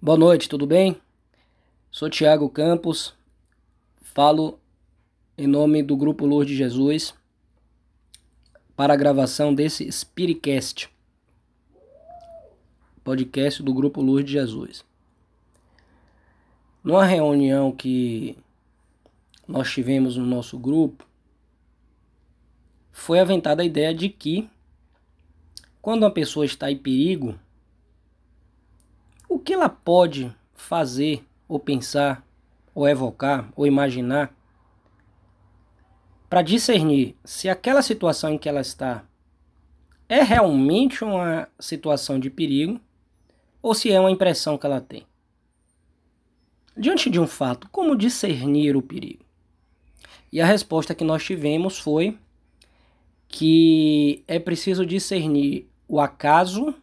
Boa noite, tudo bem? Sou Tiago Campos, falo em nome do Grupo Luz de Jesus para a gravação desse Spiritcast, podcast do Grupo Luz de Jesus. Numa reunião que nós tivemos no nosso grupo, foi aventada a ideia de que quando uma pessoa está em perigo, o que ela pode fazer, ou pensar, ou evocar, ou imaginar para discernir se aquela situação em que ela está é realmente uma situação de perigo ou se é uma impressão que ela tem? Diante de um fato, como discernir o perigo? E a resposta que nós tivemos foi que é preciso discernir o acaso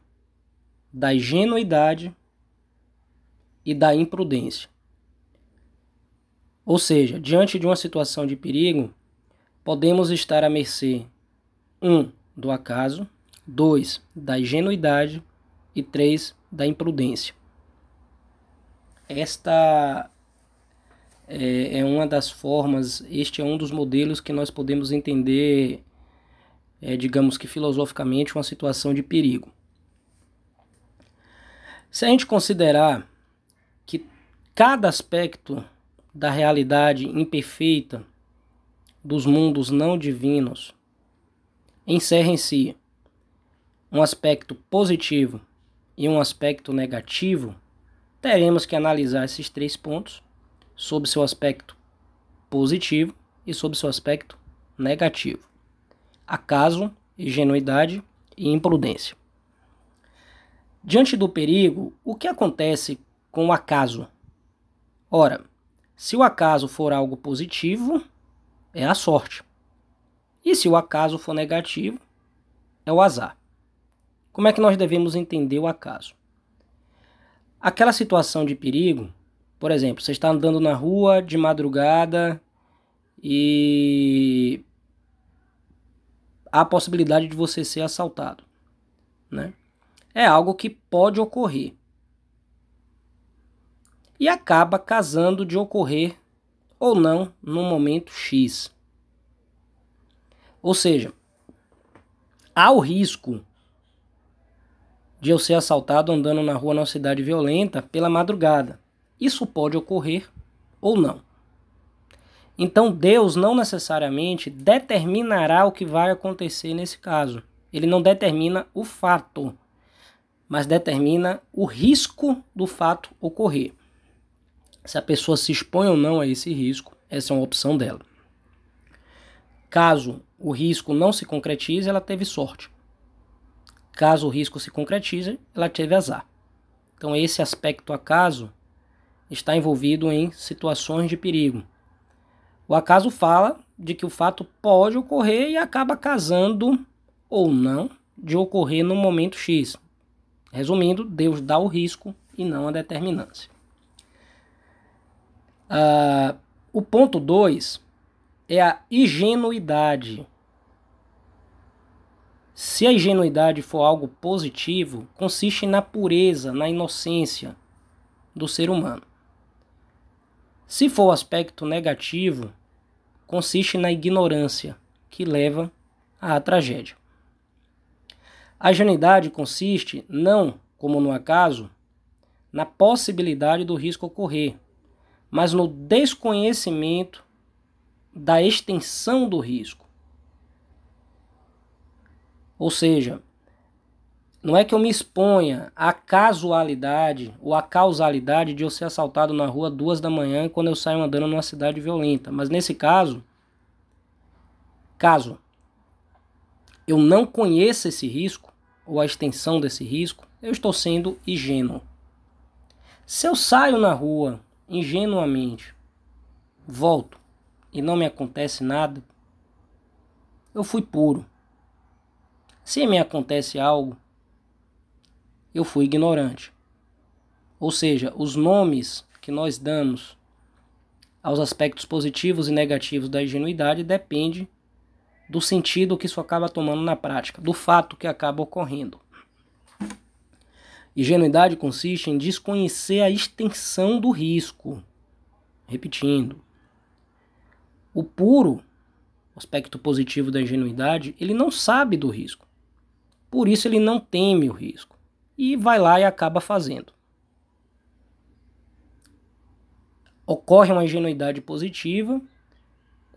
da ingenuidade e da imprudência. Ou seja, diante de uma situação de perigo, podemos estar à mercê 1. Um, do acaso, 2. da ingenuidade e 3. da imprudência. Esta é, é, uma das formas, este é um dos modelos que nós podemos entender, é, digamos que filosoficamente, uma situação de perigo. Se a gente considerar Cada aspecto da realidade imperfeita dos mundos não divinos encerra em si um aspecto positivo e um aspecto negativo, teremos que analisar esses três pontos sob seu aspecto positivo e sob seu aspecto negativo. Acaso, ingenuidade e imprudência. Diante do perigo, o que acontece com o acaso? Ora, se o acaso for algo positivo, é a sorte. E se o acaso for negativo, é o azar. Como é que nós devemos entender o acaso? Aquela situação de perigo, por exemplo, você está andando na rua de madrugada e há a possibilidade de você ser assaltado, né? É algo que pode ocorrer e acaba casando de ocorrer ou não no momento X. Ou seja, há o risco de eu ser assaltado andando na rua numa cidade violenta pela madrugada. Isso pode ocorrer ou não. Então Deus não necessariamente determinará o que vai acontecer nesse caso. Ele não determina o fato, mas determina o risco do fato ocorrer. Se a pessoa se expõe ou não a esse risco, essa é uma opção dela. Caso o risco não se concretize, ela teve sorte. Caso o risco se concretize, ela teve azar. Então, esse aspecto acaso está envolvido em situações de perigo. O acaso fala de que o fato pode ocorrer e acaba casando ou não de ocorrer no momento X. Resumindo, Deus dá o risco e não a determinância. Uh, o ponto 2 é a ingenuidade. Se a ingenuidade for algo positivo, consiste na pureza, na inocência do ser humano. Se for o aspecto negativo, consiste na ignorância, que leva à tragédia. A ingenuidade consiste, não como no acaso, na possibilidade do risco ocorrer, mas no desconhecimento da extensão do risco. Ou seja, não é que eu me exponha à casualidade ou à causalidade de eu ser assaltado na rua duas da manhã quando eu saio andando numa cidade violenta. Mas nesse caso, caso eu não conheça esse risco ou a extensão desse risco, eu estou sendo ingênuo. Se eu saio na rua ingenuamente, volto e não me acontece nada, eu fui puro. Se me acontece algo, eu fui ignorante. Ou seja, os nomes que nós damos aos aspectos positivos e negativos da ingenuidade depende do sentido que isso acaba tomando na prática, do fato que acaba ocorrendo. Ingenuidade consiste em desconhecer a extensão do risco. Repetindo, o puro aspecto positivo da ingenuidade, ele não sabe do risco. Por isso ele não teme o risco. E vai lá e acaba fazendo. Ocorre uma ingenuidade positiva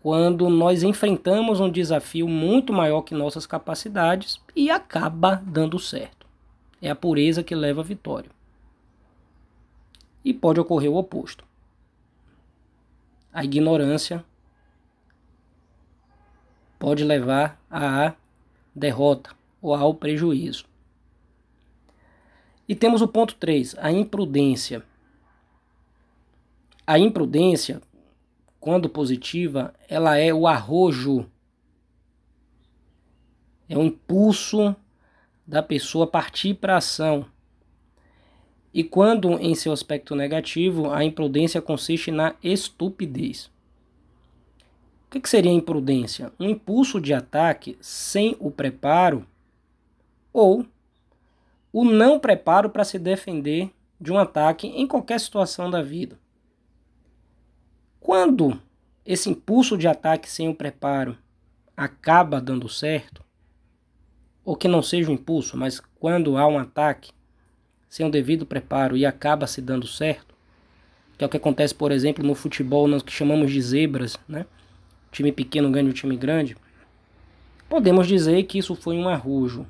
quando nós enfrentamos um desafio muito maior que nossas capacidades e acaba dando certo. É a pureza que leva à vitória. E pode ocorrer o oposto. A ignorância pode levar à derrota ou ao prejuízo. E temos o ponto 3, a imprudência. A imprudência, quando positiva, ela é o arrojo, é o impulso da pessoa partir para a ação. E quando em seu aspecto negativo, a imprudência consiste na estupidez. O que, que seria imprudência? Um impulso de ataque sem o preparo ou o não preparo para se defender de um ataque em qualquer situação da vida. Quando esse impulso de ataque sem o preparo acaba dando certo, ou que não seja um impulso, mas quando há um ataque sem o devido preparo e acaba se dando certo, que é o que acontece, por exemplo, no futebol, nós que chamamos de zebras, né? time pequeno ganha o time grande, podemos dizer que isso foi um arrojo.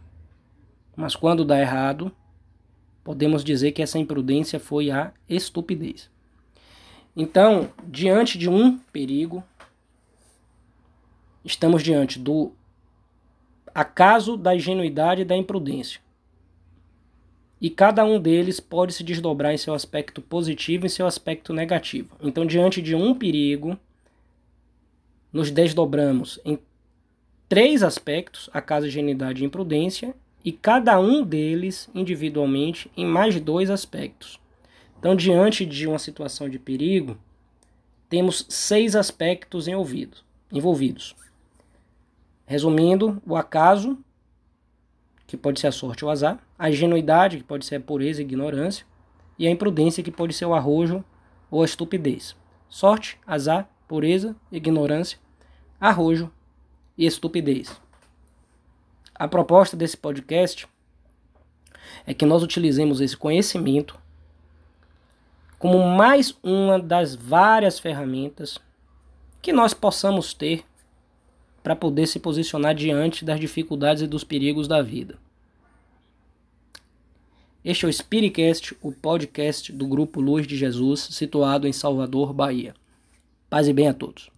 Mas quando dá errado, podemos dizer que essa imprudência foi a estupidez. Então, diante de um perigo, estamos diante do acaso da ingenuidade e da imprudência. E cada um deles pode se desdobrar em seu aspecto positivo e em seu aspecto negativo. Então, diante de um perigo, nos desdobramos em três aspectos, a casa ingenuidade e imprudência, e cada um deles individualmente em mais dois aspectos. Então, diante de uma situação de perigo, temos seis aspectos envolvidos. Resumindo, o acaso, que pode ser a sorte ou o azar, a ingenuidade, que pode ser a pureza e ignorância, e a imprudência, que pode ser o arrojo ou a estupidez. Sorte, azar, pureza, ignorância, arrojo e estupidez. A proposta desse podcast é que nós utilizemos esse conhecimento como mais uma das várias ferramentas que nós possamos ter para poder se posicionar diante das dificuldades e dos perigos da vida. Este é o Spiritcast, o podcast do grupo Luz de Jesus, situado em Salvador, Bahia. Paz e bem a todos.